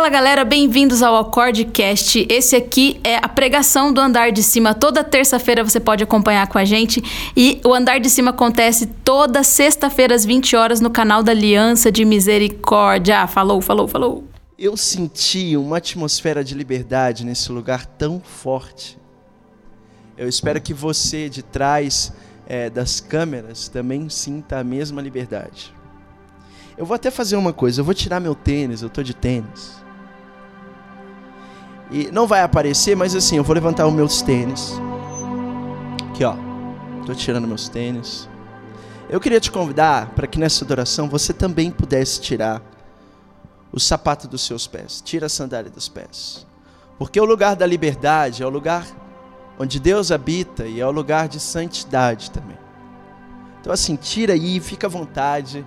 Fala galera, bem-vindos ao Acordecast. Esse aqui é a pregação do Andar de Cima. Toda terça-feira você pode acompanhar com a gente. E o Andar de Cima acontece toda sexta-feira às 20 horas no canal da Aliança de Misericórdia. falou, falou, falou. Eu senti uma atmosfera de liberdade nesse lugar tão forte. Eu espero que você de trás é, das câmeras também sinta a mesma liberdade. Eu vou até fazer uma coisa, eu vou tirar meu tênis, eu tô de tênis. E não vai aparecer, mas assim, eu vou levantar os meus tênis. Aqui, ó. Tô tirando meus tênis. Eu queria te convidar para que nessa adoração você também pudesse tirar o sapato dos seus pés. Tira a sandália dos pés. Porque o lugar da liberdade é o lugar onde Deus habita e é o lugar de santidade também. Então assim, tira aí, fica à vontade.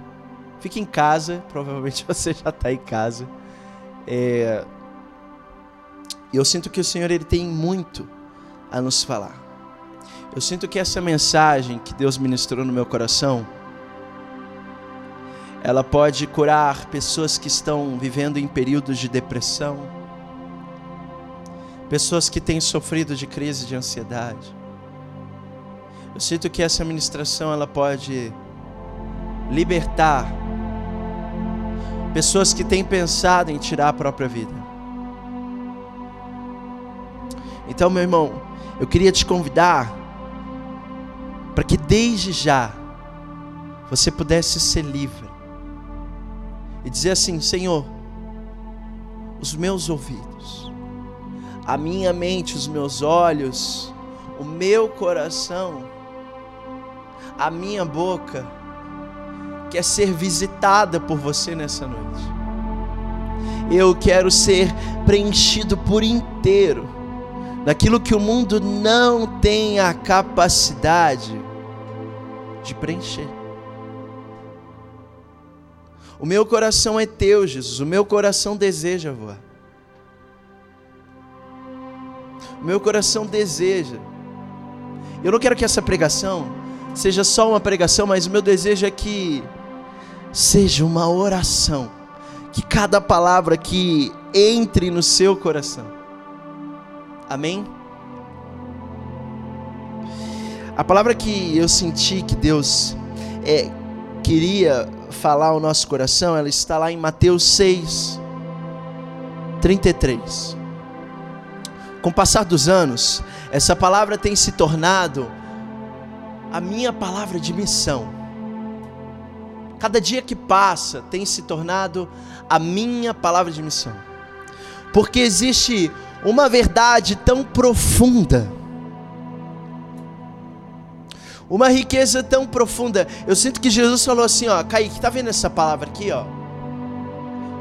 Fique em casa, provavelmente você já está em casa. É... Eu sinto que o Senhor ele tem muito a nos falar. Eu sinto que essa mensagem que Deus ministrou no meu coração, ela pode curar pessoas que estão vivendo em períodos de depressão, pessoas que têm sofrido de crise de ansiedade. Eu sinto que essa ministração ela pode libertar pessoas que têm pensado em tirar a própria vida. Então, meu irmão, eu queria te convidar para que desde já você pudesse ser livre e dizer assim: Senhor, os meus ouvidos, a minha mente, os meus olhos, o meu coração, a minha boca, quer ser visitada por você nessa noite. Eu quero ser preenchido por inteiro daquilo que o mundo não tem a capacidade de preencher. O meu coração é teu, Jesus. O meu coração deseja voar. O meu coração deseja. Eu não quero que essa pregação seja só uma pregação, mas o meu desejo é que seja uma oração, que cada palavra que entre no seu coração. Amém? A palavra que eu senti que Deus é, queria falar ao nosso coração, ela está lá em Mateus 6, 33. Com o passar dos anos, essa palavra tem se tornado a minha palavra de missão cada dia que passa tem se tornado a minha palavra de missão. Porque existe uma verdade tão profunda, uma riqueza tão profunda. Eu sinto que Jesus falou assim, ó, Kaique, tá vendo essa palavra aqui, ó?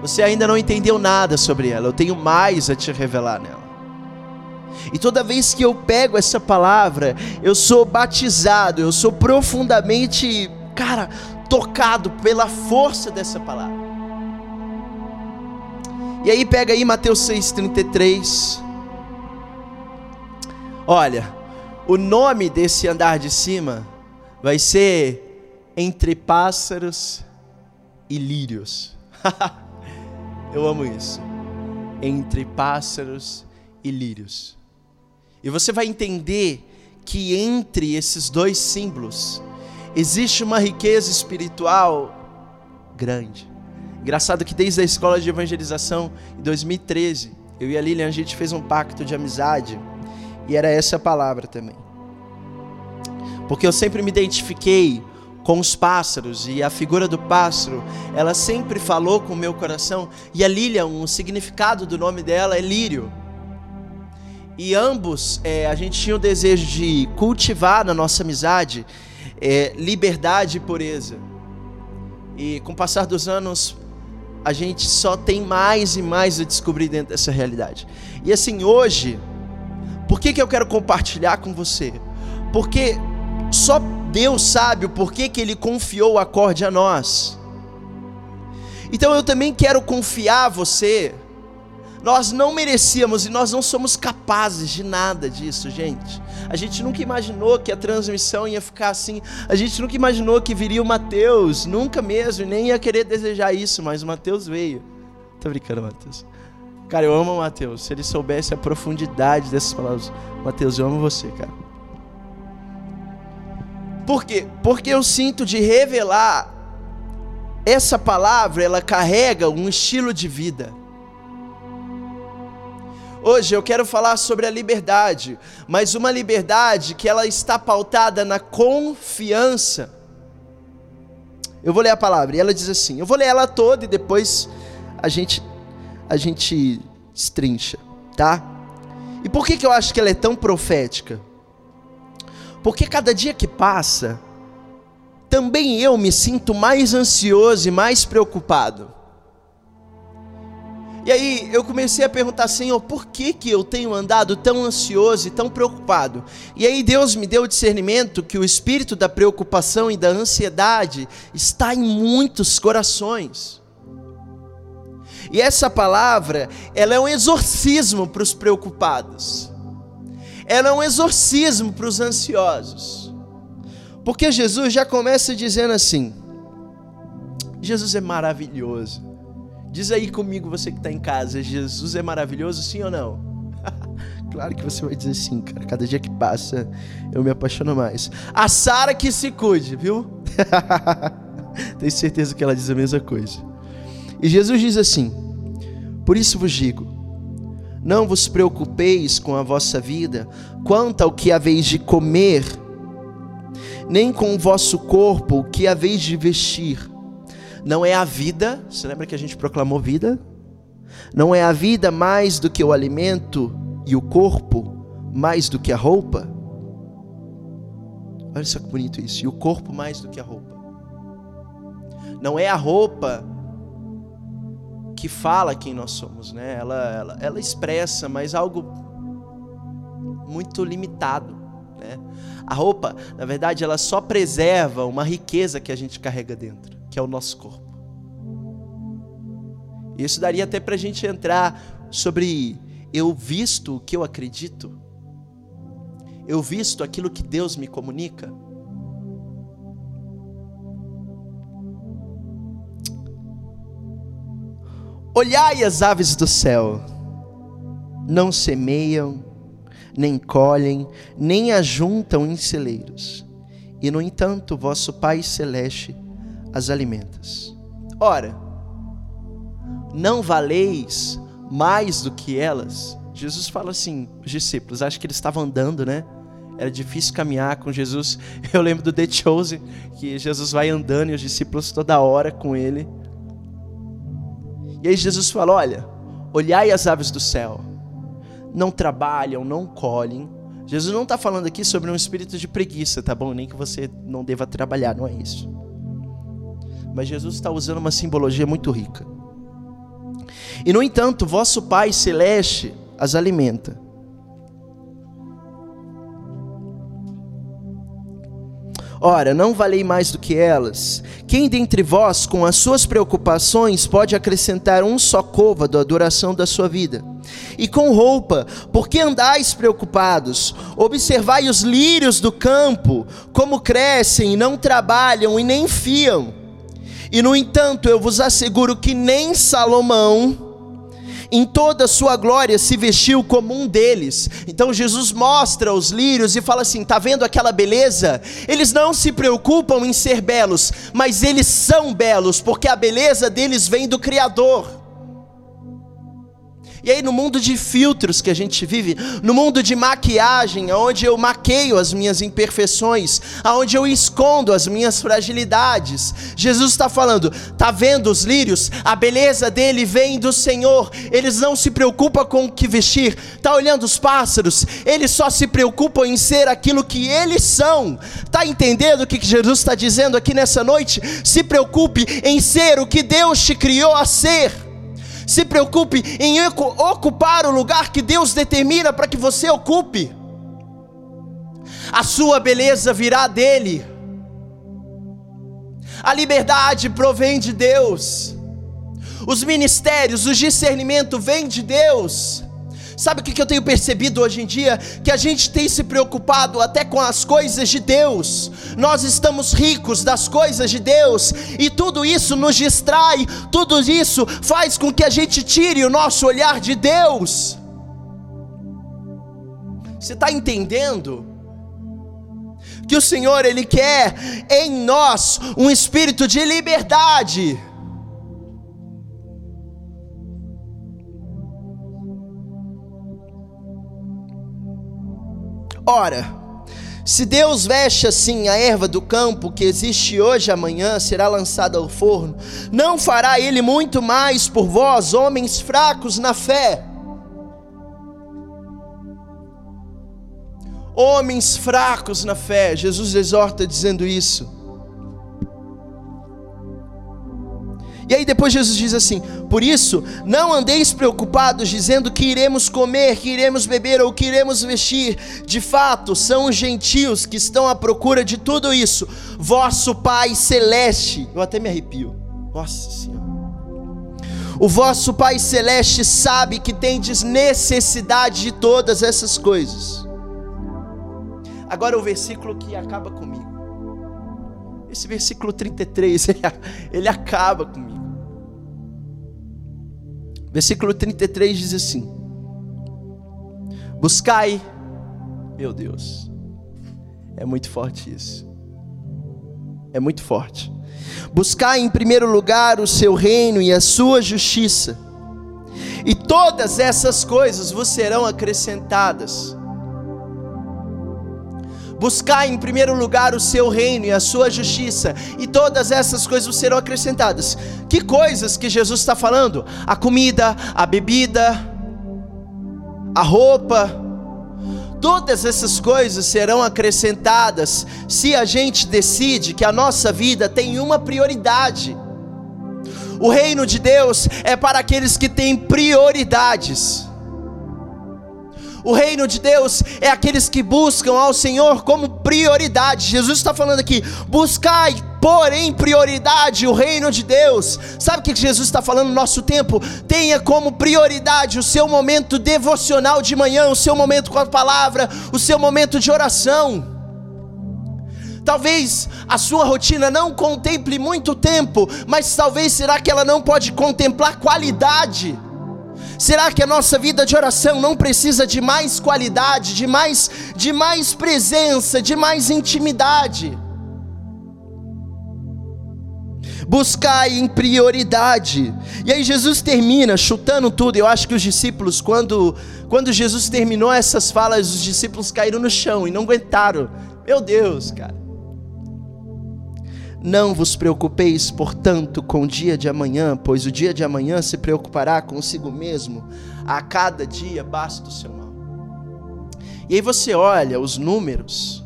Você ainda não entendeu nada sobre ela. Eu tenho mais a te revelar nela. E toda vez que eu pego essa palavra, eu sou batizado, eu sou profundamente, cara, tocado pela força dessa palavra. E aí pega aí Mateus 6:33. Olha, o nome desse andar de cima vai ser entre pássaros e lírios. Eu amo isso. Entre pássaros e lírios. E você vai entender que entre esses dois símbolos existe uma riqueza espiritual grande. Engraçado que desde a escola de evangelização, em 2013, eu e a Lilian, a gente fez um pacto de amizade, e era essa a palavra também. Porque eu sempre me identifiquei com os pássaros, e a figura do pássaro, ela sempre falou com o meu coração, e a Lilian, o significado do nome dela é lírio. E ambos, é, a gente tinha o desejo de cultivar na nossa amizade é, liberdade e pureza. E com o passar dos anos, a gente só tem mais e mais a descobrir dentro dessa realidade. E assim, hoje, por que, que eu quero compartilhar com você? Porque só Deus sabe o porquê que Ele confiou o acorde a nós. Então eu também quero confiar a você nós não merecíamos e nós não somos capazes de nada disso, gente. A gente nunca imaginou que a transmissão ia ficar assim. A gente nunca imaginou que viria o Mateus, nunca mesmo, nem ia querer desejar isso, mas o Mateus veio. Tô brincando, Mateus. Cara, eu amo o Mateus. Se ele soubesse a profundidade dessas palavras, Mateus, eu amo você, cara. Por quê? Porque eu sinto de revelar essa palavra, ela carrega um estilo de vida. Hoje eu quero falar sobre a liberdade, mas uma liberdade que ela está pautada na confiança. Eu vou ler a palavra e ela diz assim. Eu vou ler ela toda e depois a gente a gente estrincha, tá? E por que que eu acho que ela é tão profética? Porque cada dia que passa, também eu me sinto mais ansioso e mais preocupado. E aí eu comecei a perguntar, Senhor, por que, que eu tenho andado tão ansioso e tão preocupado? E aí Deus me deu o discernimento que o espírito da preocupação e da ansiedade está em muitos corações. E essa palavra, ela é um exorcismo para os preocupados. Ela é um exorcismo para os ansiosos. Porque Jesus já começa dizendo assim: Jesus é maravilhoso. Diz aí comigo, você que está em casa, Jesus é maravilhoso, sim ou não? claro que você vai dizer sim, cara. Cada dia que passa, eu me apaixono mais. A Sara que se cuide, viu? Tenho certeza que ela diz a mesma coisa. E Jesus diz assim: Por isso vos digo, não vos preocupeis com a vossa vida, quanto ao que haveis de comer, nem com o vosso corpo, o que haveis de vestir não é a vida, você lembra que a gente proclamou vida? Não é a vida mais do que o alimento e o corpo mais do que a roupa? Olha só que bonito isso. E o corpo mais do que a roupa. Não é a roupa que fala quem nós somos, né? Ela, ela, ela expressa, mas algo muito limitado, né? A roupa, na verdade, ela só preserva uma riqueza que a gente carrega dentro que é o nosso corpo. Isso daria até para a gente entrar sobre eu visto o que eu acredito, eu visto aquilo que Deus me comunica. Olhai as aves do céu, não semeiam, nem colhem, nem ajuntam em celeiros, e no entanto, vosso Pai Celeste as alimentas. Ora, não valeis mais do que elas? Jesus fala assim, os discípulos, acho que eles estavam andando, né? Era difícil caminhar com Jesus. Eu lembro do The Chosen, que Jesus vai andando e os discípulos toda hora com ele. E aí Jesus fala: Olha, olhai as aves do céu, não trabalham, não colhem. Jesus não está falando aqui sobre um espírito de preguiça, tá bom? Nem que você não deva trabalhar, não é isso. Mas Jesus está usando uma simbologia muito rica. E no entanto, vosso Pai celeste as alimenta. Ora, não valei mais do que elas. Quem dentre vós, com as suas preocupações, pode acrescentar um só côvado à duração da sua vida? E com roupa, por que andais preocupados? Observai os lírios do campo, como crescem, não trabalham e nem fiam. E no entanto, eu vos asseguro que nem Salomão, em toda a sua glória, se vestiu como um deles. Então Jesus mostra os lírios e fala assim: tá vendo aquela beleza? Eles não se preocupam em ser belos, mas eles são belos, porque a beleza deles vem do Criador. E aí, no mundo de filtros que a gente vive, no mundo de maquiagem, onde eu maqueio as minhas imperfeições, aonde eu escondo as minhas fragilidades, Jesus está falando: tá vendo os lírios? A beleza dele vem do Senhor. Eles não se preocupam com o que vestir. Tá olhando os pássaros? Eles só se preocupam em ser aquilo que eles são. Tá entendendo o que Jesus está dizendo aqui nessa noite? Se preocupe em ser o que Deus te criou a ser. Se preocupe em ocupar o lugar que Deus determina para que você ocupe. A sua beleza virá dele. A liberdade provém de Deus. Os ministérios, o discernimento vem de Deus. Sabe o que eu tenho percebido hoje em dia? Que a gente tem se preocupado até com as coisas de Deus. Nós estamos ricos das coisas de Deus e tudo isso nos distrai, tudo isso faz com que a gente tire o nosso olhar de Deus. Você está entendendo? Que o Senhor, Ele quer em nós um espírito de liberdade. Ora, se Deus veste assim a erva do campo que existe hoje e amanhã será lançada ao forno, não fará Ele muito mais por vós, homens fracos na fé? Homens fracos na fé, Jesus exorta dizendo isso. E aí depois Jesus diz assim: Por isso, não andeis preocupados dizendo que iremos comer, que iremos beber ou que iremos vestir. De fato, são os gentios que estão à procura de tudo isso. Vosso Pai celeste, eu até me arrepio. Nossa Senhora. O vosso Pai celeste sabe que tendes necessidade de todas essas coisas. Agora o versículo que acaba comigo. Esse versículo 33, ele, ele acaba comigo. Versículo 33 diz assim: Buscai, meu Deus, é muito forte isso, é muito forte. Buscai em primeiro lugar o seu reino e a sua justiça, e todas essas coisas vos serão acrescentadas. Buscar em primeiro lugar o seu reino e a sua justiça, e todas essas coisas serão acrescentadas. Que coisas que Jesus está falando? A comida, a bebida, a roupa, todas essas coisas serão acrescentadas se a gente decide que a nossa vida tem uma prioridade. O reino de Deus é para aqueles que têm prioridades. O reino de Deus é aqueles que buscam ao Senhor como prioridade. Jesus está falando aqui: buscai, porém, prioridade o reino de Deus. Sabe o que Jesus está falando no nosso tempo? Tenha como prioridade o seu momento devocional de manhã, o seu momento com a palavra, o seu momento de oração. Talvez a sua rotina não contemple muito tempo, mas talvez será que ela não pode contemplar qualidade? Será que a nossa vida de oração não precisa de mais qualidade, de mais, de mais presença, de mais intimidade? Buscai em prioridade. E aí Jesus termina chutando tudo. Eu acho que os discípulos, quando, quando Jesus terminou essas falas, os discípulos caíram no chão e não aguentaram. Meu Deus, cara. Não vos preocupeis, portanto, com o dia de amanhã, pois o dia de amanhã se preocupará consigo mesmo. A cada dia basta o seu mal. E aí você olha os números.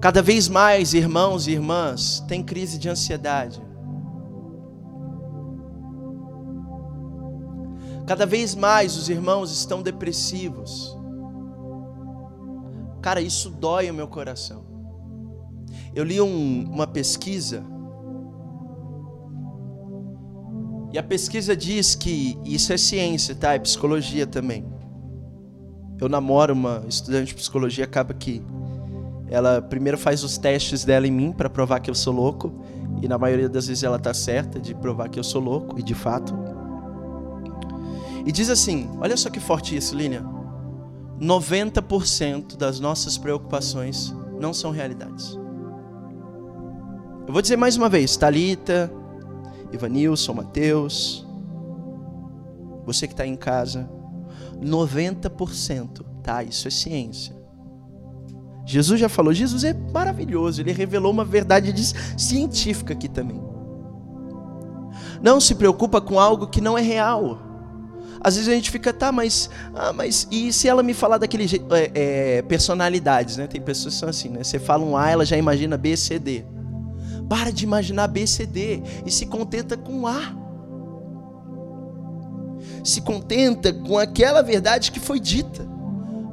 Cada vez mais irmãos e irmãs têm crise de ansiedade. Cada vez mais os irmãos estão depressivos. Cara, isso dói o meu coração. Eu li um, uma pesquisa. E a pesquisa diz que isso é ciência, tá? É psicologia também. Eu namoro uma estudante de psicologia, acaba que ela primeiro faz os testes dela em mim para provar que eu sou louco, e na maioria das vezes ela tá certa de provar que eu sou louco, e de fato. E diz assim: olha só que forte isso, Línia. 90% das nossas preocupações não são realidades. Eu vou dizer mais uma vez, Talita, Ivanilson, Mateus, você que está em casa, 90%, tá? Isso é ciência. Jesus já falou, Jesus é maravilhoso, ele revelou uma verdade científica aqui também. Não se preocupa com algo que não é real. Às vezes a gente fica, tá, mas, ah, mas e se ela me falar daquele jeito? É, é, personalidades, né? Tem pessoas que são assim, né? Você fala um A, ela já imagina B, C, D. Para de imaginar B, C, D e se contenta com A. Se contenta com aquela verdade que foi dita.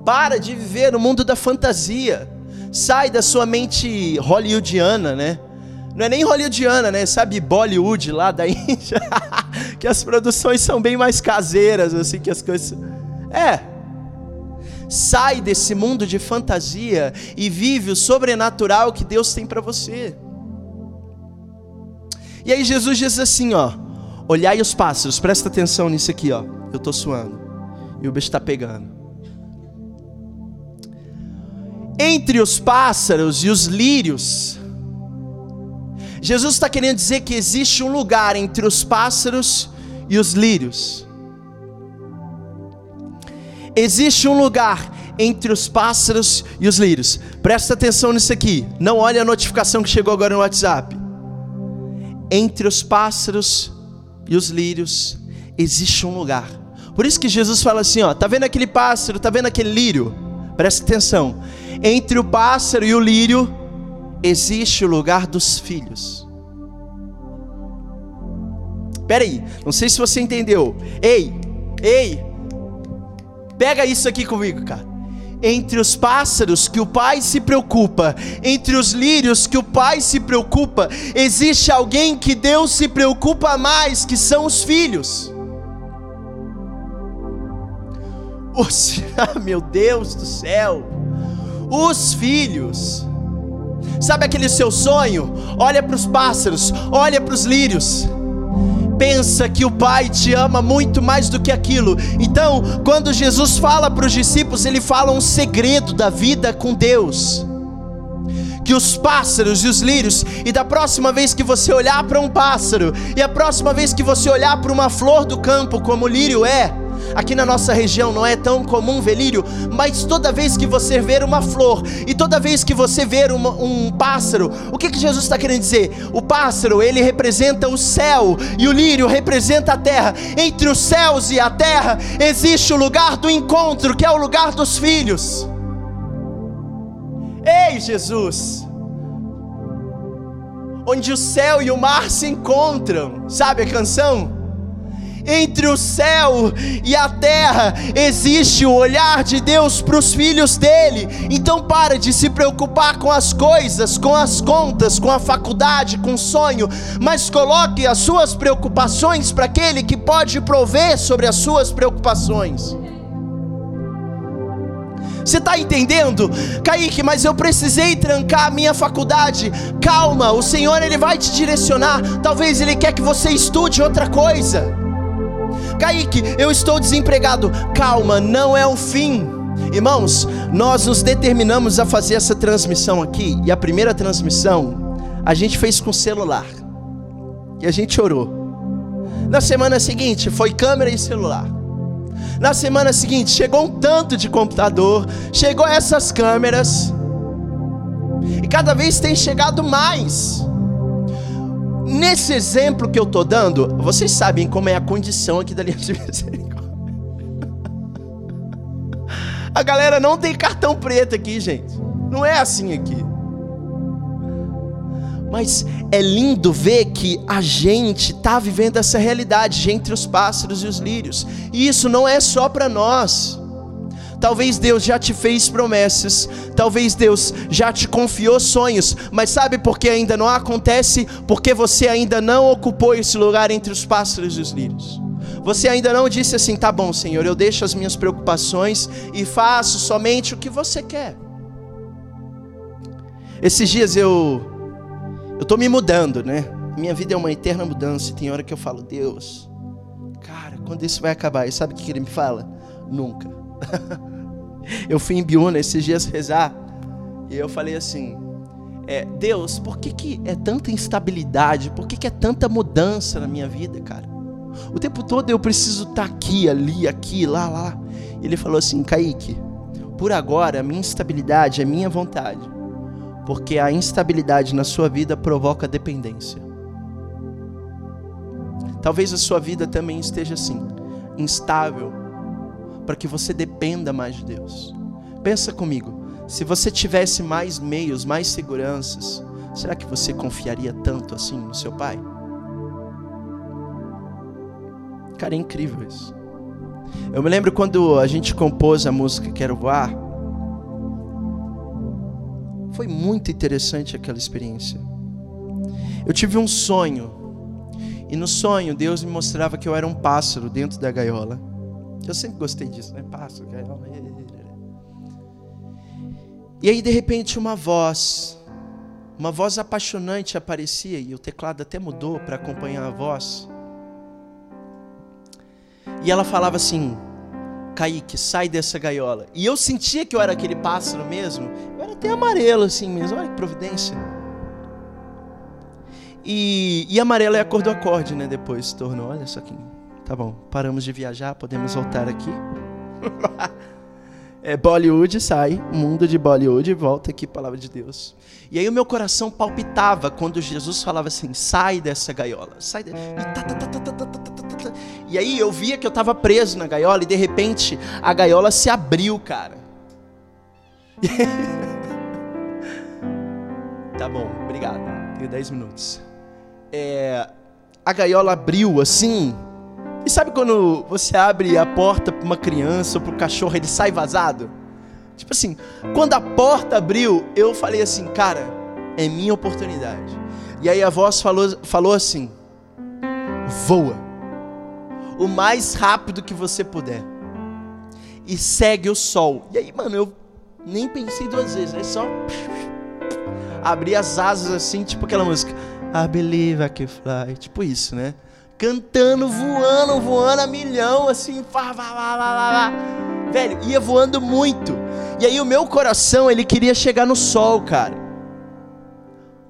Para de viver no mundo da fantasia. Sai da sua mente hollywoodiana, né? Não é nem hollywoodiana, né? Sabe Bollywood lá da Índia? que as produções são bem mais caseiras, assim, que as coisas. É. Sai desse mundo de fantasia e vive o sobrenatural que Deus tem para você. E aí Jesus diz assim, ó: Olhai os pássaros, presta atenção nisso aqui, ó. Eu tô suando. E o bicho está pegando. Entre os pássaros e os lírios, Jesus está querendo dizer que existe um lugar entre os pássaros e os lírios. Existe um lugar entre os pássaros e os lírios. Presta atenção nisso aqui. Não olhe a notificação que chegou agora no WhatsApp. Entre os pássaros e os lírios existe um lugar. Por isso que Jesus fala assim, ó, tá vendo aquele pássaro, tá vendo aquele lírio? Presta atenção. Entre o pássaro e o lírio existe o lugar dos filhos. Peraí, não sei se você entendeu. Ei, ei, pega isso aqui comigo, cara entre os pássaros que o pai se preocupa, entre os lírios que o pai se preocupa, existe alguém que Deus se preocupa mais, que são os filhos. Os, ah, meu Deus do céu, os filhos. Sabe aquele seu sonho? Olha para os pássaros, olha para os lírios pensa que o Pai te ama muito mais do que aquilo. Então, quando Jesus fala para os discípulos, ele fala um segredo da vida com Deus. Que os pássaros e os lírios, e da próxima vez que você olhar para um pássaro, e a próxima vez que você olhar para uma flor do campo, como o lírio é, Aqui na nossa região não é tão comum ver lírio, mas toda vez que você ver uma flor e toda vez que você ver uma, um pássaro, o que, que Jesus está querendo dizer? O pássaro ele representa o céu e o lírio representa a terra. Entre os céus e a terra existe o lugar do encontro, que é o lugar dos filhos. Ei, Jesus! Onde o céu e o mar se encontram, sabe a canção? Entre o céu e a terra existe o olhar de Deus para os filhos dele. Então para de se preocupar com as coisas, com as contas, com a faculdade, com o sonho, mas coloque as suas preocupações para aquele que pode prover sobre as suas preocupações. Você está entendendo? Kaique, mas eu precisei trancar a minha faculdade. Calma, o Senhor ele vai te direcionar. Talvez ele quer que você estude outra coisa. Kaique, eu estou desempregado. Calma, não é o fim. Irmãos, nós nos determinamos a fazer essa transmissão aqui, e a primeira transmissão a gente fez com celular. E a gente orou. Na semana seguinte foi câmera e celular. Na semana seguinte chegou um tanto de computador, chegou essas câmeras. E cada vez tem chegado mais. Nesse exemplo que eu estou dando, vocês sabem como é a condição aqui da linha de misericórdia. A galera não tem cartão preto aqui, gente. Não é assim aqui. Mas é lindo ver que a gente está vivendo essa realidade entre os pássaros e os lírios. E isso não é só para nós. Talvez Deus já te fez promessas, talvez Deus já te confiou sonhos, mas sabe por que ainda não acontece? Porque você ainda não ocupou esse lugar entre os pássaros e os lírios. Você ainda não disse assim: tá bom, Senhor, eu deixo as minhas preocupações e faço somente o que você quer. Esses dias eu eu tô me mudando, né? Minha vida é uma eterna mudança. E tem hora que eu falo, Deus, cara, quando isso vai acabar? E sabe o que ele me fala? Nunca. Eu fui em Biúna esses dias rezar e eu falei assim: é, Deus, por que, que é tanta instabilidade? Por que, que é tanta mudança na minha vida, cara? O tempo todo eu preciso estar tá aqui, ali, aqui, lá, lá. Ele falou assim: Kaique, por agora a minha instabilidade é minha vontade, porque a instabilidade na sua vida provoca dependência. Talvez a sua vida também esteja assim, instável para que você dependa mais de Deus. Pensa comigo, se você tivesse mais meios, mais seguranças, será que você confiaria tanto assim no seu pai? Cara, é incrível isso. Eu me lembro quando a gente compôs a música Quero Voar. Foi muito interessante aquela experiência. Eu tive um sonho E no sonho, Deus me mostrava que eu era um pássaro dentro da gaiola. Eu sempre gostei disso, né? Pássaro, gaiola. E aí, de repente, uma voz, uma voz apaixonante aparecia, e o teclado até mudou para acompanhar a voz. E ela falava assim: Kaique, sai dessa gaiola. E eu sentia que eu era aquele pássaro mesmo. Eu era até amarelo assim mesmo. Olha que providência. E, e amarelo é a cor do acorde, né? Depois se tornou. Olha só que. Tá bom, paramos de viajar, podemos voltar aqui. é, Bollywood sai, mundo de Bollywood, volta aqui, palavra de Deus. E aí o meu coração palpitava quando Jesus falava assim: sai dessa gaiola, sai de... e, tá, tá, tá, e aí eu via que eu estava preso na gaiola e de repente a gaiola se abriu, cara. tá bom, obrigado. Tenho 10 minutos. É, a gaiola abriu assim e sabe quando você abre a porta para uma criança ou para o cachorro, ele sai vazado? Tipo assim, quando a porta abriu, eu falei assim, cara, é minha oportunidade. E aí a voz falou, falou assim: voa o mais rápido que você puder e segue o sol. E aí, mano, eu nem pensei duas vezes, é só abrir as asas assim, tipo aquela música I believe I can fly, tipo isso, né? Cantando, voando, voando a milhão, assim, vá, vá, vá, vá, vá. velho, ia voando muito. E aí o meu coração, ele queria chegar no sol, cara.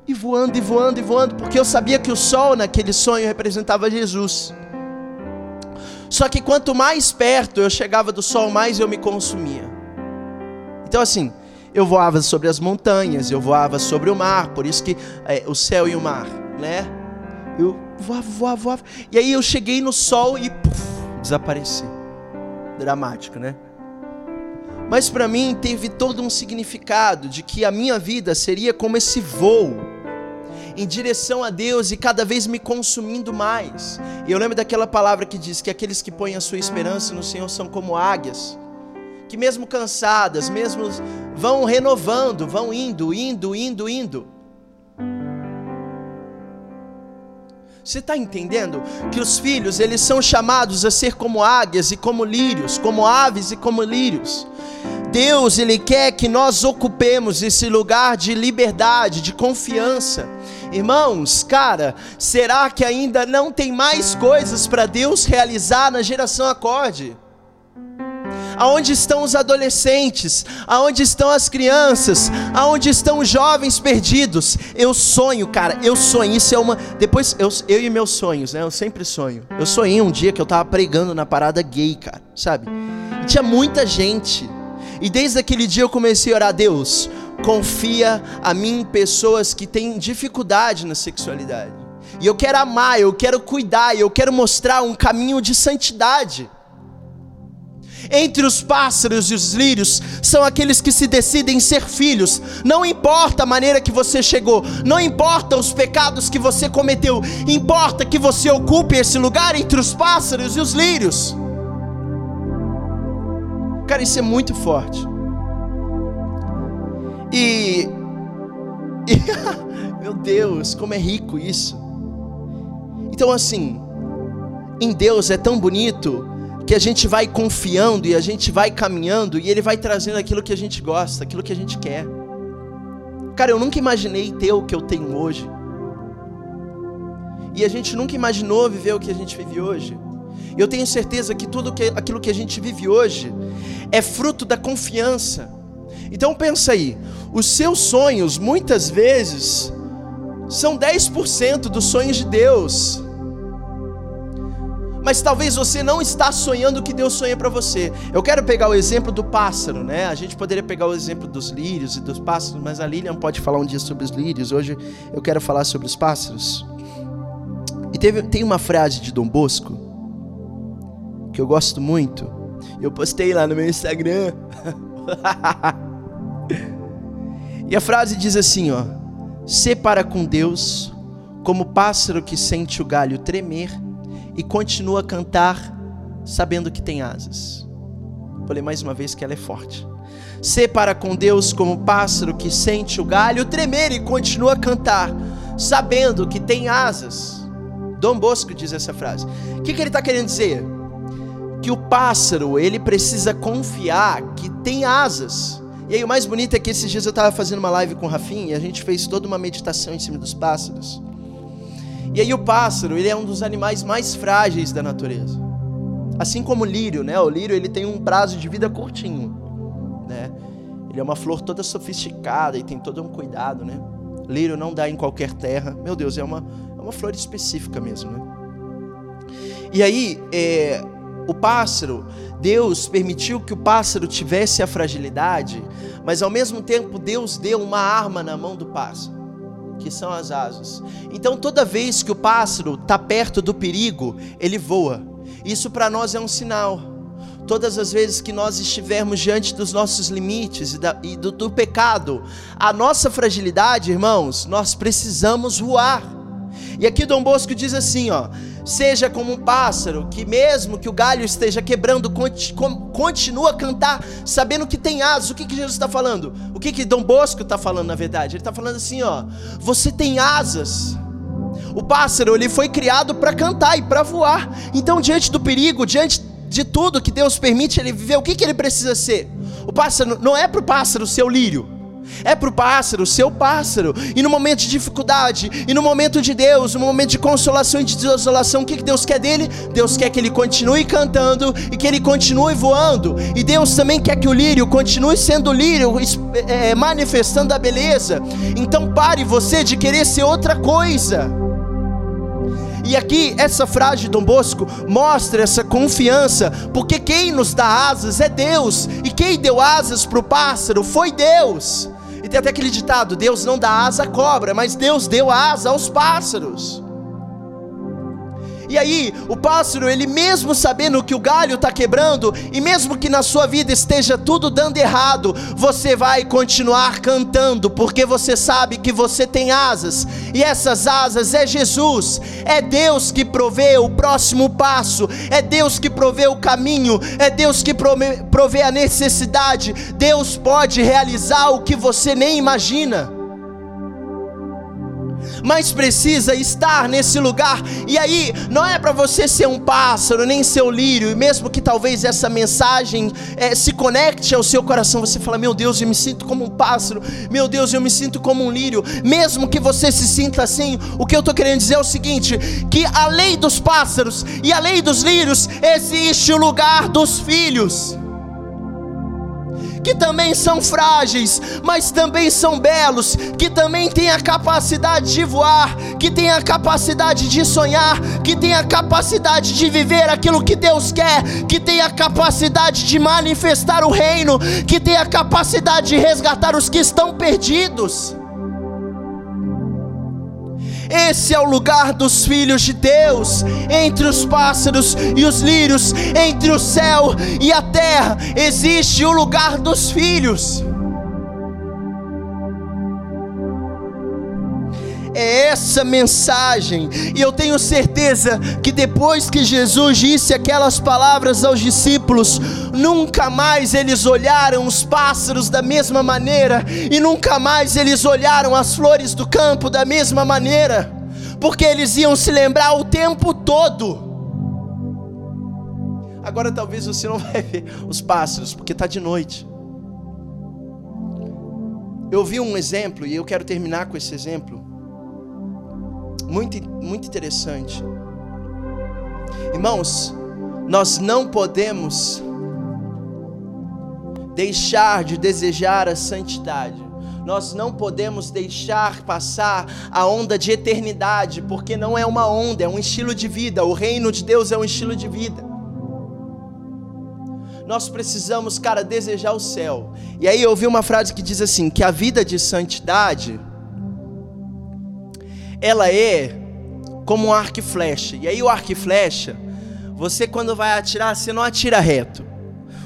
E voando, e voando, e voando, porque eu sabia que o sol naquele sonho representava Jesus. Só que quanto mais perto eu chegava do sol, mais eu me consumia. Então assim, eu voava sobre as montanhas, eu voava sobre o mar, por isso que é, o céu e o mar, né? Eu voava, voava, voava. E aí eu cheguei no sol e puf, desapareci. Dramático, né? Mas para mim teve todo um significado de que a minha vida seria como esse voo em direção a Deus e cada vez me consumindo mais. E eu lembro daquela palavra que diz que aqueles que põem a sua esperança no Senhor são como águias, que mesmo cansadas, mesmo vão renovando, vão indo, indo, indo, indo. Você está entendendo que os filhos eles são chamados a ser como águias e como lírios, como aves e como lírios. Deus ele quer que nós ocupemos esse lugar de liberdade, de confiança. Irmãos, cara, será que ainda não tem mais coisas para Deus realizar na geração acorde? Aonde estão os adolescentes, aonde estão as crianças, aonde estão os jovens perdidos. Eu sonho, cara, eu sonho. Isso é uma. Depois, eu, eu e meus sonhos, né? Eu sempre sonho. Eu sonhei um dia que eu tava pregando na parada gay, cara, sabe? E tinha muita gente. E desde aquele dia eu comecei a orar, Deus, confia a mim pessoas que têm dificuldade na sexualidade. E eu quero amar, eu quero cuidar, eu quero mostrar um caminho de santidade. Entre os pássaros e os lírios são aqueles que se decidem ser filhos. Não importa a maneira que você chegou, não importa os pecados que você cometeu, importa que você ocupe esse lugar entre os pássaros e os lírios. Cara, isso é muito forte. E, e meu Deus, como é rico isso. Então assim, em Deus é tão bonito que a gente vai confiando e a gente vai caminhando e Ele vai trazendo aquilo que a gente gosta, aquilo que a gente quer. Cara, eu nunca imaginei ter o que eu tenho hoje. E a gente nunca imaginou viver o que a gente vive hoje. Eu tenho certeza que tudo que, aquilo que a gente vive hoje é fruto da confiança. Então pensa aí, os seus sonhos muitas vezes são 10% dos sonhos de Deus mas talvez você não está sonhando o que Deus sonha para você. Eu quero pegar o exemplo do pássaro, né? A gente poderia pegar o exemplo dos lírios e dos pássaros, mas a Lilian pode falar um dia sobre os lírios. Hoje eu quero falar sobre os pássaros. E teve, tem uma frase de Dom Bosco que eu gosto muito. Eu postei lá no meu Instagram. e a frase diz assim, ó: Separa com Deus como pássaro que sente o galho tremer e continua a cantar sabendo que tem asas. Ler mais uma vez que ela é forte. Ser para com Deus como pássaro que sente o galho tremer e continua a cantar, sabendo que tem asas. Dom Bosco diz essa frase. O que, que ele está querendo dizer? Que o pássaro, ele precisa confiar que tem asas. E aí o mais bonito é que esses dias eu estava fazendo uma live com o Rafinha e a gente fez toda uma meditação em cima dos pássaros. E aí o pássaro, ele é um dos animais mais frágeis da natureza. Assim como o lírio, né? O lírio ele tem um prazo de vida curtinho, né? Ele é uma flor toda sofisticada e tem todo um cuidado, né? Lírio não dá em qualquer terra. Meu Deus, é uma, é uma flor específica mesmo, né? E aí, é, o pássaro, Deus permitiu que o pássaro tivesse a fragilidade, mas ao mesmo tempo Deus deu uma arma na mão do pássaro, que são as asas. Então toda vez que o pássaro está perto do perigo, ele voa. Isso para nós é um sinal. Todas as vezes que nós estivermos diante dos nossos limites e, da, e do, do pecado, a nossa fragilidade, irmãos, nós precisamos voar. E aqui Dom Bosco diz assim, ó: seja como um pássaro que mesmo que o galho esteja quebrando, continua a cantar, sabendo que tem asas. O que, que Jesus está falando? O que, que Dom Bosco está falando na verdade? Ele está falando assim, ó: você tem asas. O pássaro ele foi criado para cantar e para voar. Então diante do perigo, diante de tudo que Deus permite ele viver, o que, que ele precisa ser? O pássaro não é para o pássaro ser o lírio. É para o pássaro, seu pássaro. E no momento de dificuldade, e no momento de Deus, no momento de consolação e de desolação, o que Deus quer dele? Deus quer que ele continue cantando e que ele continue voando. E Deus também quer que o lírio continue sendo lírio, é, manifestando a beleza. Então pare você de querer ser outra coisa. E aqui essa frase de Dom Bosco mostra essa confiança, porque quem nos dá asas é Deus, e quem deu asas para o pássaro foi Deus. E tem até aquele ditado: Deus não dá asa à cobra, mas Deus deu asa aos pássaros. E aí, o pássaro, ele mesmo sabendo que o galho está quebrando, e mesmo que na sua vida esteja tudo dando errado, você vai continuar cantando, porque você sabe que você tem asas, e essas asas é Jesus, é Deus que provê o próximo passo, é Deus que provê o caminho, é Deus que provê a necessidade, Deus pode realizar o que você nem imagina mas precisa estar nesse lugar. E aí, não é para você ser um pássaro, nem ser um lírio, e mesmo que talvez essa mensagem é, se conecte ao seu coração, você fala: Meu Deus, eu me sinto como um pássaro, meu Deus, eu me sinto como um lírio. Mesmo que você se sinta assim, o que eu estou querendo dizer é o seguinte: que além dos pássaros e além dos lírios, existe o lugar dos filhos que também são frágeis, mas também são belos, que também têm a capacidade de voar, que têm a capacidade de sonhar, que têm a capacidade de viver aquilo que Deus quer, que têm a capacidade de manifestar o reino, que têm a capacidade de resgatar os que estão perdidos. Esse é o lugar dos filhos de Deus, entre os pássaros e os lírios, entre o céu e a terra, existe o lugar dos filhos. É essa mensagem, e eu tenho certeza que depois que Jesus disse aquelas palavras aos discípulos, nunca mais eles olharam os pássaros da mesma maneira, e nunca mais eles olharam as flores do campo da mesma maneira, porque eles iam se lembrar o tempo todo. Agora talvez você não vai ver os pássaros, porque está de noite. Eu vi um exemplo e eu quero terminar com esse exemplo muito, muito interessante. Irmãos, nós não podemos deixar de desejar a santidade. Nós não podemos deixar passar a onda de eternidade, porque não é uma onda, é um estilo de vida. O reino de Deus é um estilo de vida. Nós precisamos, cara, desejar o céu. E aí eu ouvi uma frase que diz assim: que a vida de santidade ela é como um arco e flecha. E aí o arco e flecha, você quando vai atirar, você não atira reto.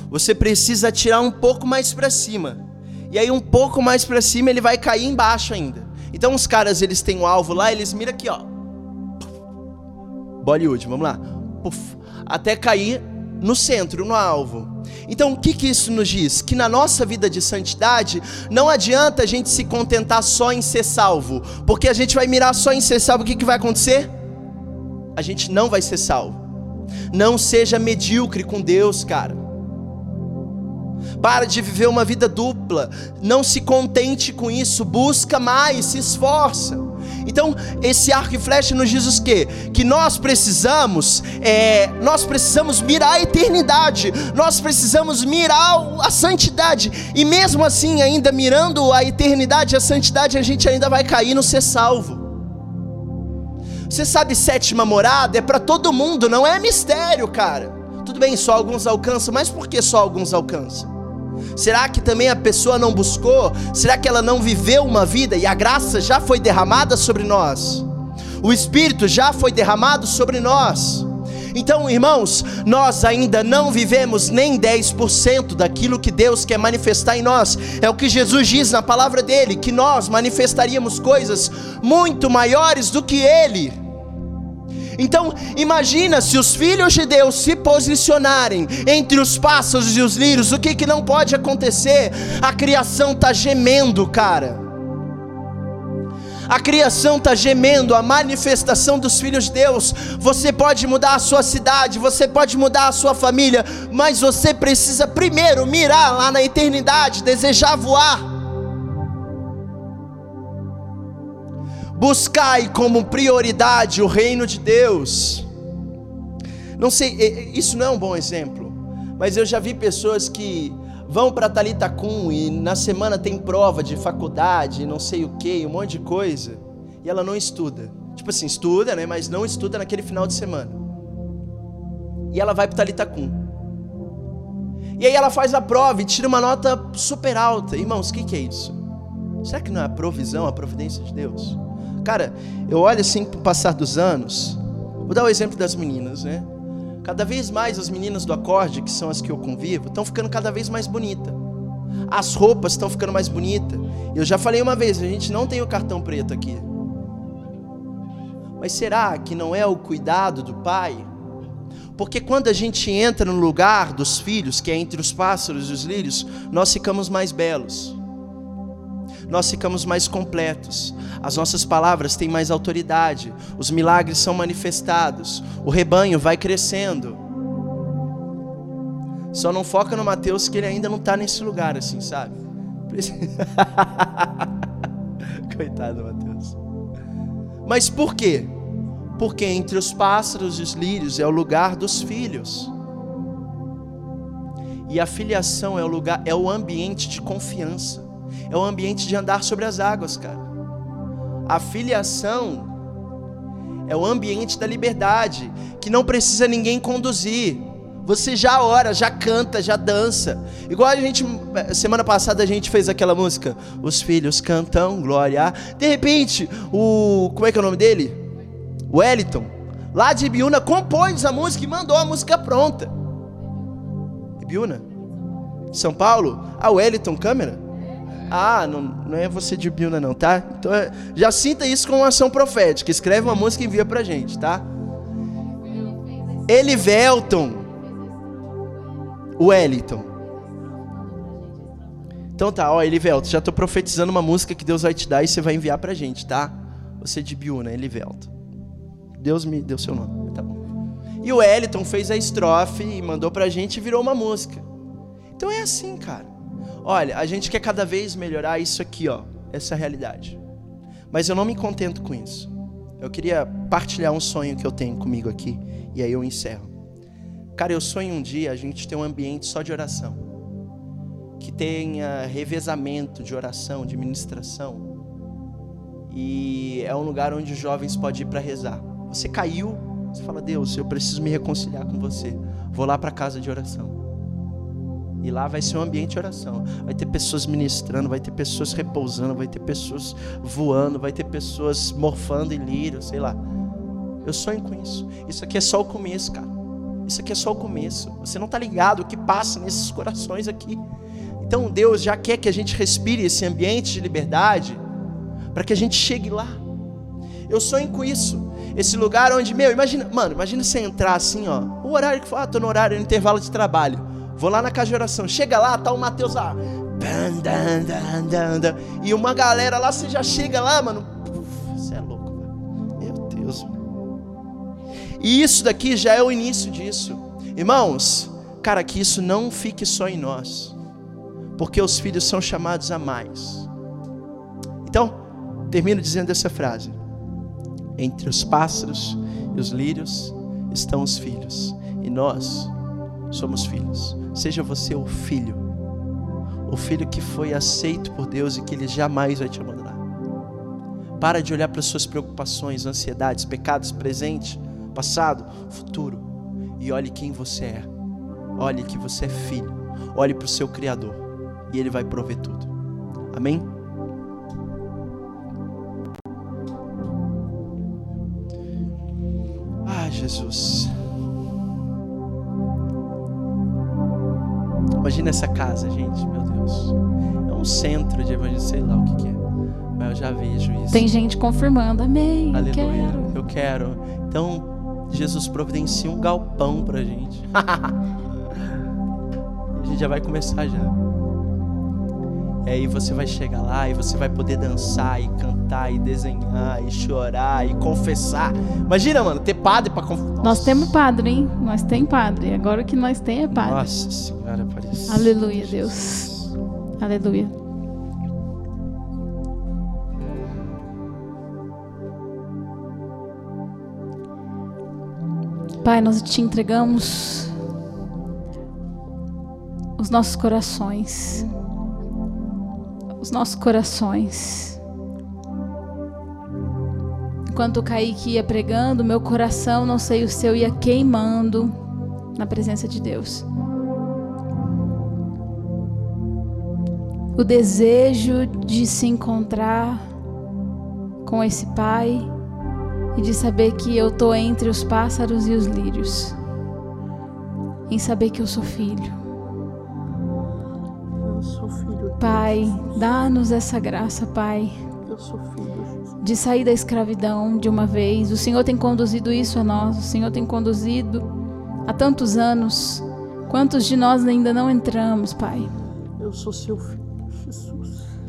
Você precisa atirar um pouco mais para cima. E aí um pouco mais para cima ele vai cair embaixo ainda. Então os caras eles têm o um alvo lá, eles miram aqui, ó. Bollywood, vamos lá. Puf, até cair no centro, no alvo. Então, o que, que isso nos diz? Que na nossa vida de santidade, não adianta a gente se contentar só em ser salvo, porque a gente vai mirar só em ser salvo, o que, que vai acontecer? a gente não vai ser salvo. Não seja medíocre com Deus, cara. Para de viver uma vida dupla. Não se contente com isso. Busca mais, se esforça. Então, esse arco e flecha nos diz o quê? Que nós precisamos, é, nós precisamos mirar a eternidade, nós precisamos mirar a santidade, e mesmo assim, ainda mirando a eternidade a santidade, a gente ainda vai cair no ser salvo. Você sabe, sétima morada é para todo mundo, não é mistério, cara. Tudo bem, só alguns alcançam, mas por que só alguns alcançam? Será que também a pessoa não buscou? Será que ela não viveu uma vida e a graça já foi derramada sobre nós? O Espírito já foi derramado sobre nós. Então, irmãos, nós ainda não vivemos nem 10% daquilo que Deus quer manifestar em nós. É o que Jesus diz na palavra dele, que nós manifestaríamos coisas muito maiores do que ele. Então, imagina se os filhos de Deus se posicionarem entre os pássaros e os lírios, o que, que não pode acontecer? A criação está gemendo, cara. A criação está gemendo a manifestação dos filhos de Deus. Você pode mudar a sua cidade, você pode mudar a sua família, mas você precisa primeiro mirar lá na eternidade, desejar voar. Buscai como prioridade o reino de Deus. Não sei, isso não é um bom exemplo, mas eu já vi pessoas que vão para Talitacum e na semana tem prova de faculdade, não sei o que, um monte de coisa, e ela não estuda. Tipo assim, estuda, né, mas não estuda naquele final de semana. E ela vai para Talitacum. E aí ela faz a prova e tira uma nota super alta. Irmãos, o que, que é isso? Será que não é a provisão, a providência de Deus? Cara, eu olho assim com o passar dos anos. Vou dar o exemplo das meninas, né? Cada vez mais as meninas do acorde, que são as que eu convivo, estão ficando cada vez mais bonitas. As roupas estão ficando mais bonitas. Eu já falei uma vez, a gente não tem o cartão preto aqui. Mas será que não é o cuidado do pai? Porque quando a gente entra no lugar dos filhos, que é entre os pássaros e os lírios, nós ficamos mais belos nós ficamos mais completos, as nossas palavras têm mais autoridade, os milagres são manifestados, o rebanho vai crescendo. Só não foca no Mateus que ele ainda não está nesse lugar assim, sabe? Coitado Mateus. Mas por quê? Porque entre os pássaros e os lírios é o lugar dos filhos. E a filiação é o lugar, é o ambiente de confiança é o ambiente de andar sobre as águas, cara. A filiação é o ambiente da liberdade, que não precisa ninguém conduzir. Você já ora, já canta, já dança. Igual a gente, semana passada a gente fez aquela música, Os Filhos Cantam Glória. De repente, o. Como é que é o nome dele? Wellington, lá de Biúna, compôs a música e mandou a música pronta. Biúna? São Paulo? Ah, Wellington Câmera? Ah, não, não é você de Biúna não, tá? Então é, já sinta isso como uma ação profética. Escreve uma música e envia pra gente, tá? Elivelton. Wellington. Então tá, ó, Elivelton, já tô profetizando uma música que Deus vai te dar e você vai enviar pra gente, tá? Você de Biúna, Elivelton. Deus me deu seu nome, tá bom. E o Wellington fez a estrofe e mandou pra gente e virou uma música. Então é assim, cara. Olha, a gente quer cada vez melhorar isso aqui, ó, essa realidade. Mas eu não me contento com isso. Eu queria partilhar um sonho que eu tenho comigo aqui e aí eu encerro. Cara, eu sonho um dia a gente ter um ambiente só de oração. Que tenha revezamento de oração, de ministração. E é um lugar onde os jovens podem ir para rezar. Você caiu, você fala: "Deus, eu preciso me reconciliar com você. Vou lá para casa de oração." E lá vai ser um ambiente de oração. Vai ter pessoas ministrando, vai ter pessoas repousando, vai ter pessoas voando, vai ter pessoas morfando em lírio, sei lá. Eu sonho com isso. Isso aqui é só o começo, cara. Isso aqui é só o começo. Você não está ligado o que passa nesses corações aqui. Então Deus já quer que a gente respire esse ambiente de liberdade para que a gente chegue lá. Eu sonho com isso. Esse lugar onde, meu, imagina, mano, imagina você entrar assim, ó. O horário que for, ah, tô no horário, no intervalo de trabalho. Vou lá na casa de oração. Chega lá, tá o Mateus lá. E uma galera lá, você já chega lá, mano. Você é louco, mano. Meu Deus. E isso daqui já é o início disso. Irmãos, cara, que isso não fique só em nós, porque os filhos são chamados a mais. Então, termino dizendo essa frase: Entre os pássaros e os lírios estão os filhos, e nós somos filhos. Seja você o filho, o filho que foi aceito por Deus e que Ele jamais vai te abandonar. Para de olhar para suas preocupações, ansiedades, pecados presente, passado, futuro e olhe quem você é. Olhe que você é filho. Olhe para o seu Criador e Ele vai prover tudo. Amém? Ah, Jesus. Imagina essa casa, gente, meu Deus. É um centro de evangelho, sei lá o que, que é. Mas eu já vejo isso. Tem gente confirmando, amém. Aleluia. Quero. Eu quero. Então, Jesus providencia um galpão pra gente. a gente já vai começar já. E aí você vai chegar lá e você vai poder dançar e cantar e desenhar e chorar e confessar. Imagina, mano, ter padre pra confessar. Nós temos padre, hein? Nós tem padre. Agora o que nós tem é padre. Nossa senhora. Aleluia, Deus. Aleluia. Pai, nós te entregamos os nossos corações. Os nossos corações. Enquanto o Kaique ia pregando, meu coração, não sei o seu, ia queimando na presença de Deus. O desejo de se encontrar com esse Pai e de saber que eu tô entre os pássaros e os lírios. Em saber que eu sou filho. Eu sou filho. Pai, dá-nos essa graça, Pai, Eu sou filho. de sair da escravidão de uma vez. O Senhor tem conduzido isso a nós, o Senhor tem conduzido há tantos anos. Quantos de nós ainda não entramos, Pai? Eu sou seu filho.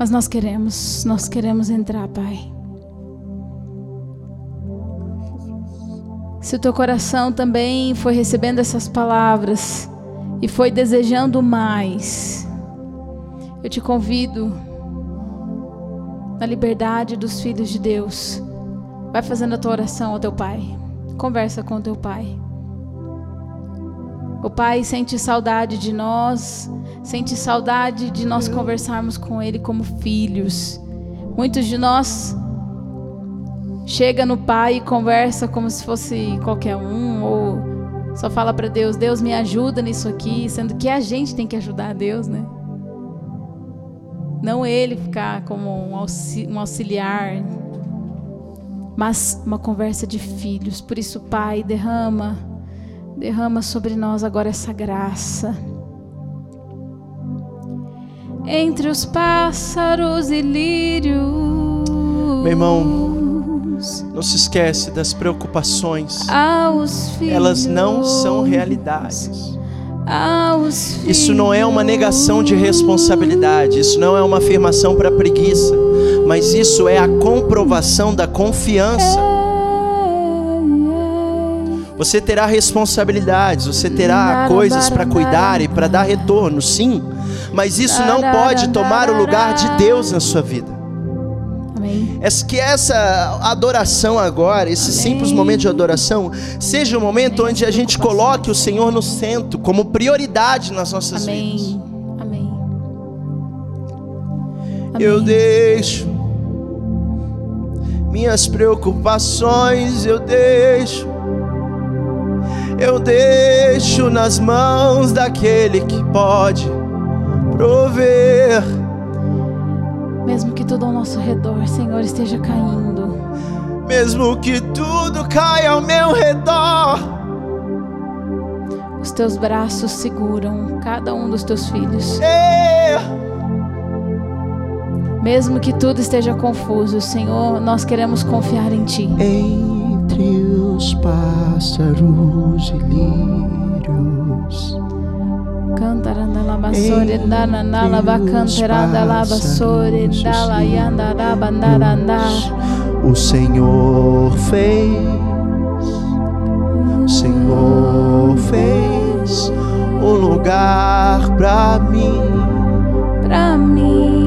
Mas nós queremos, nós queremos entrar, Pai. Se o teu coração também foi recebendo essas palavras e foi desejando mais, eu te convido na liberdade dos filhos de Deus. Vai fazendo a tua oração ao teu Pai. Conversa com o teu Pai. O Pai sente saudade de nós, sente saudade de nós conversarmos com Ele como filhos. Muitos de nós chega no Pai e conversa como se fosse qualquer um, ou só fala para Deus: Deus me ajuda nisso aqui, sendo que a gente tem que ajudar a Deus, né? Não ele ficar como um auxi- um auxiliar, mas uma conversa de filhos. Por isso, Pai, derrama, derrama sobre nós agora essa graça. Entre os pássaros e lírios. Meu irmão, Não se esquece das preocupações. Filhos. Elas não são realidades. Isso não é uma negação de responsabilidade, isso não é uma afirmação para preguiça, mas isso é a comprovação da confiança. Você terá responsabilidades, você terá coisas para cuidar e para dar retorno, sim, mas isso não pode tomar o lugar de Deus na sua vida. Amém. É que essa adoração agora, esse simples momento de adoração, seja um momento onde a gente coloque o Senhor no centro, como prioridade nas nossas vidas. Amém. Amém. Eu Amém. deixo minhas preocupações, eu deixo. Eu deixo nas mãos daquele que pode prover. Mesmo que tudo ao nosso redor, Senhor, esteja caindo. Mesmo que tudo caia ao meu redor, Os teus braços seguram cada um dos teus filhos. eu Mesmo que tudo esteja confuso, Senhor, nós queremos confiar em Ti. entre os pássaros e lírios. Cantarandalabasore, danandalaba, cantarandalabasore, dalayandarabandaraná. O Senhor fez, o Senhor fez o lugar pra mim, pra mim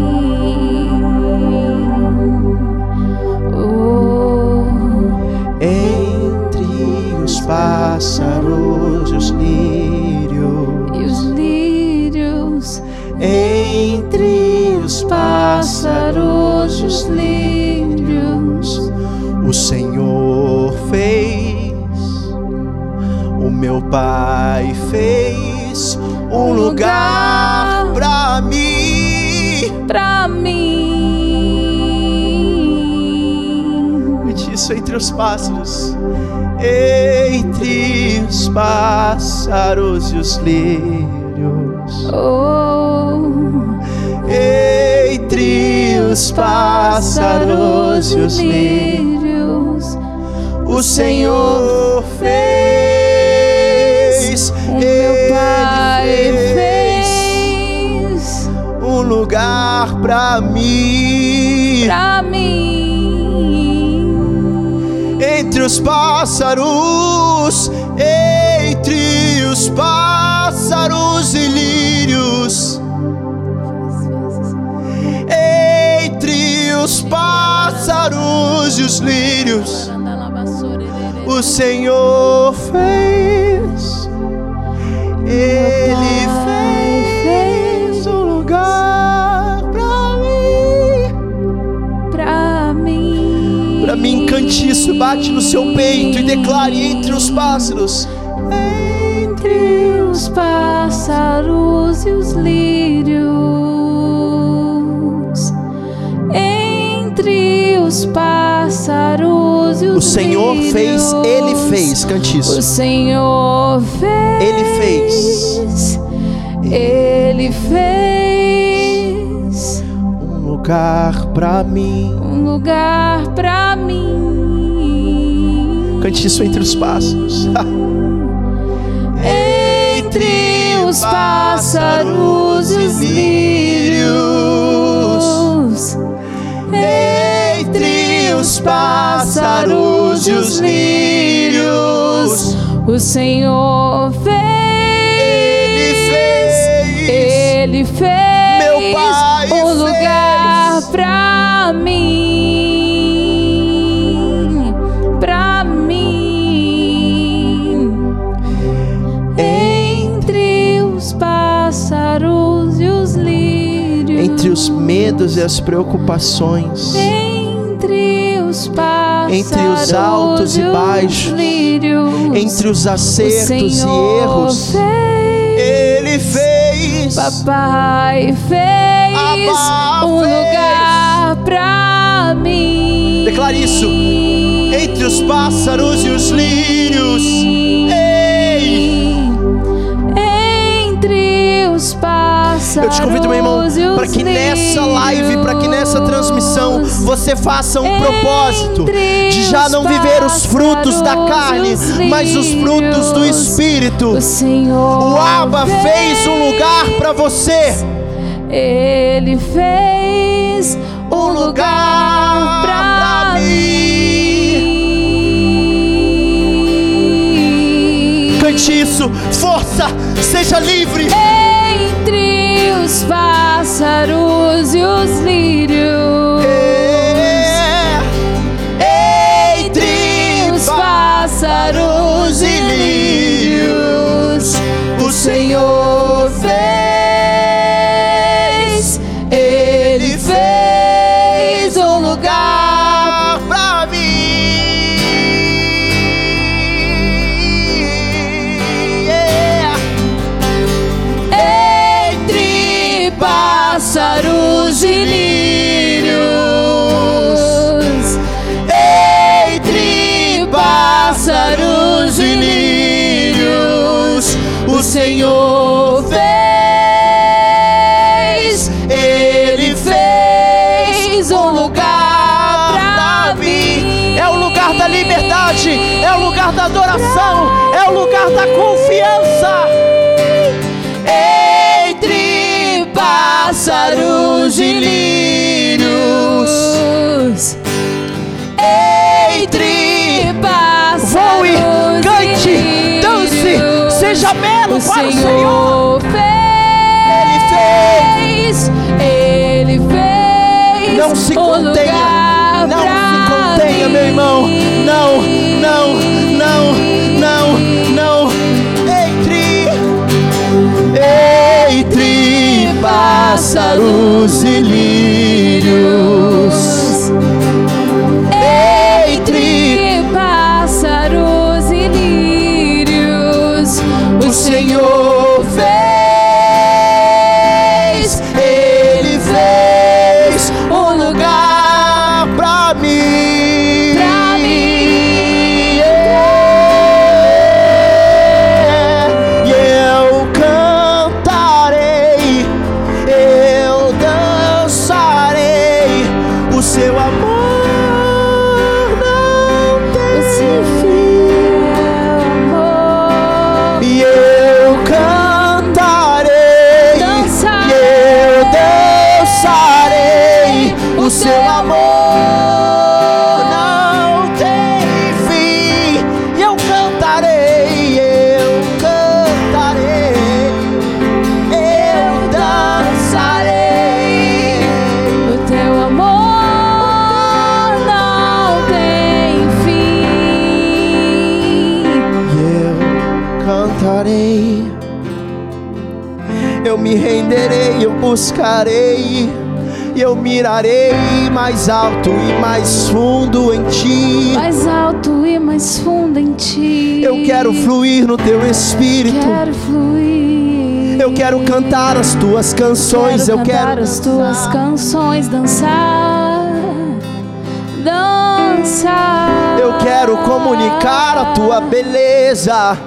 pássaros e os lírios. E os lírios. Entre os pássaros e os lírios. O Senhor fez, o meu Pai fez um lugar, para pra mim. Pra mim. isso entre os pássaros. Entre os pássaros e os lírios. Oh, Entre os pássaros e os lírios. O Senhor fez. o meu Pai fez fez um lugar pra mim. pra mim. Entre os pássaros, entre os pássaros e lírios. Entre os pássaros e os lírios, o Senhor fez. Ele fez cante isso, bate no seu peito e declare entre os pássaros. Entre os pássaros e os lírios, entre os pássaros e os O Senhor fez, Ele fez, cante O isso. Senhor fez. Ele fez. Ele fez lugar pra mim. um lugar pra mim. Cante isso entre os pássaros. Entre os pássaros e os lírios. Entre os pássaros e os lírios. O Senhor fez. Ele fez. Ele fez Meu Pai um lugar pra mim, pra mim, entre os pássaros e os lírios, Entre os medos e as preocupações. entre os pássaros, Entre os altos e os baixos, lírios, Entre os acertos e erros. fez. Ele fez. Papai fez Abba um lugar pra mim. Declare isso. Entre os pássaros e os lírios. Ei! Entre os pássaros. Eu te convido, meu irmão, para que nessa live, para que nessa transmissão você faça um propósito de já não viver os frutos da carne, mas os frutos do. Espírito. O Senhor O Abba fez um lugar para você. Ele fez um lugar pra mim. Cante isso, força, seja livre. Entre os pássaros e os lírios. Pássaros e lírios, entre Pássaros Voe, cante, lírios. dance, seja belo O para o Senhor. Ele fez. Ele fez. Não se contenha, não se contenha, meu irmão. não, não, não, não. Pássaros e lírios, entre pássaros e lírios. Senhor buscarei, e eu mirarei mais alto e mais fundo em ti. Mais alto e mais fundo em ti. Eu quero fluir no teu espírito. Quero fluir. Eu quero cantar as tuas canções. Quero eu cantar quero as tuas canções, dançar, dançar. Eu quero comunicar a tua beleza.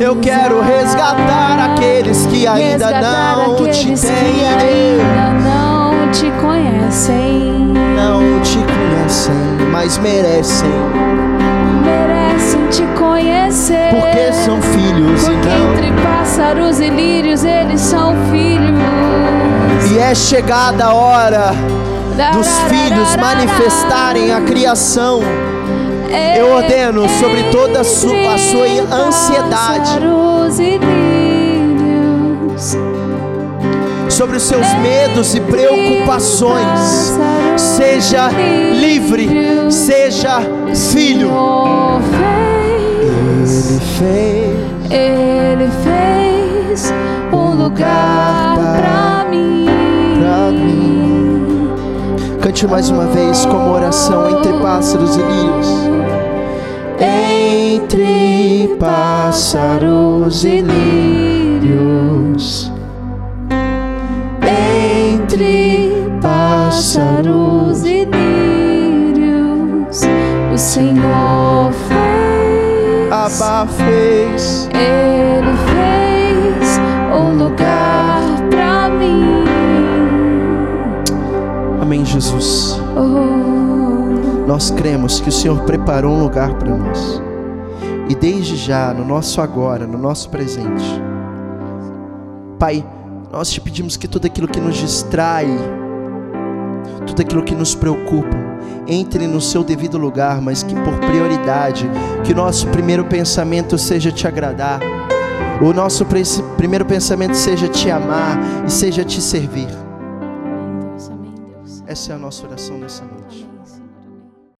Eu quero resgatar aqueles que ainda Resgatar não te têm. ainda não te conhecem, Não te conhecem, mas merecem. merecem te conhecer. Porque são filhos Porque não. entre pássaros e lírios eles são filhos. E é chegada a hora dos filhos manifestarem a criação. Eu ordeno sobre toda a su- a sua ansiedade. sobre os seus medos e preocupações. Seja livre, seja filho. Ele fez Ele fez um lugar pra Cante mais uma vez como oração entre pássaros e lírios. Entre pássaros e lírios. Entre pássaros e lírios, o Senhor fez. Abba fez. Ele Jesus. Nós cremos que o Senhor preparou um lugar para nós. E desde já, no nosso agora, no nosso presente. Pai, nós te pedimos que tudo aquilo que nos distrai, tudo aquilo que nos preocupa, entre no seu devido lugar, mas que por prioridade, que o nosso primeiro pensamento seja te agradar. O nosso primeiro pensamento seja te amar e seja te servir. Essa é a nossa oração nessa noite.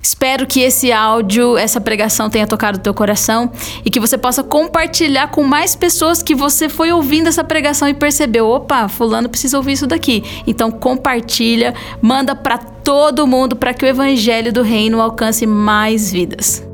Espero que esse áudio, essa pregação tenha tocado o teu coração e que você possa compartilhar com mais pessoas que você foi ouvindo essa pregação e percebeu, opa, fulano precisa ouvir isso daqui. Então compartilha, manda para todo mundo para que o evangelho do reino alcance mais vidas.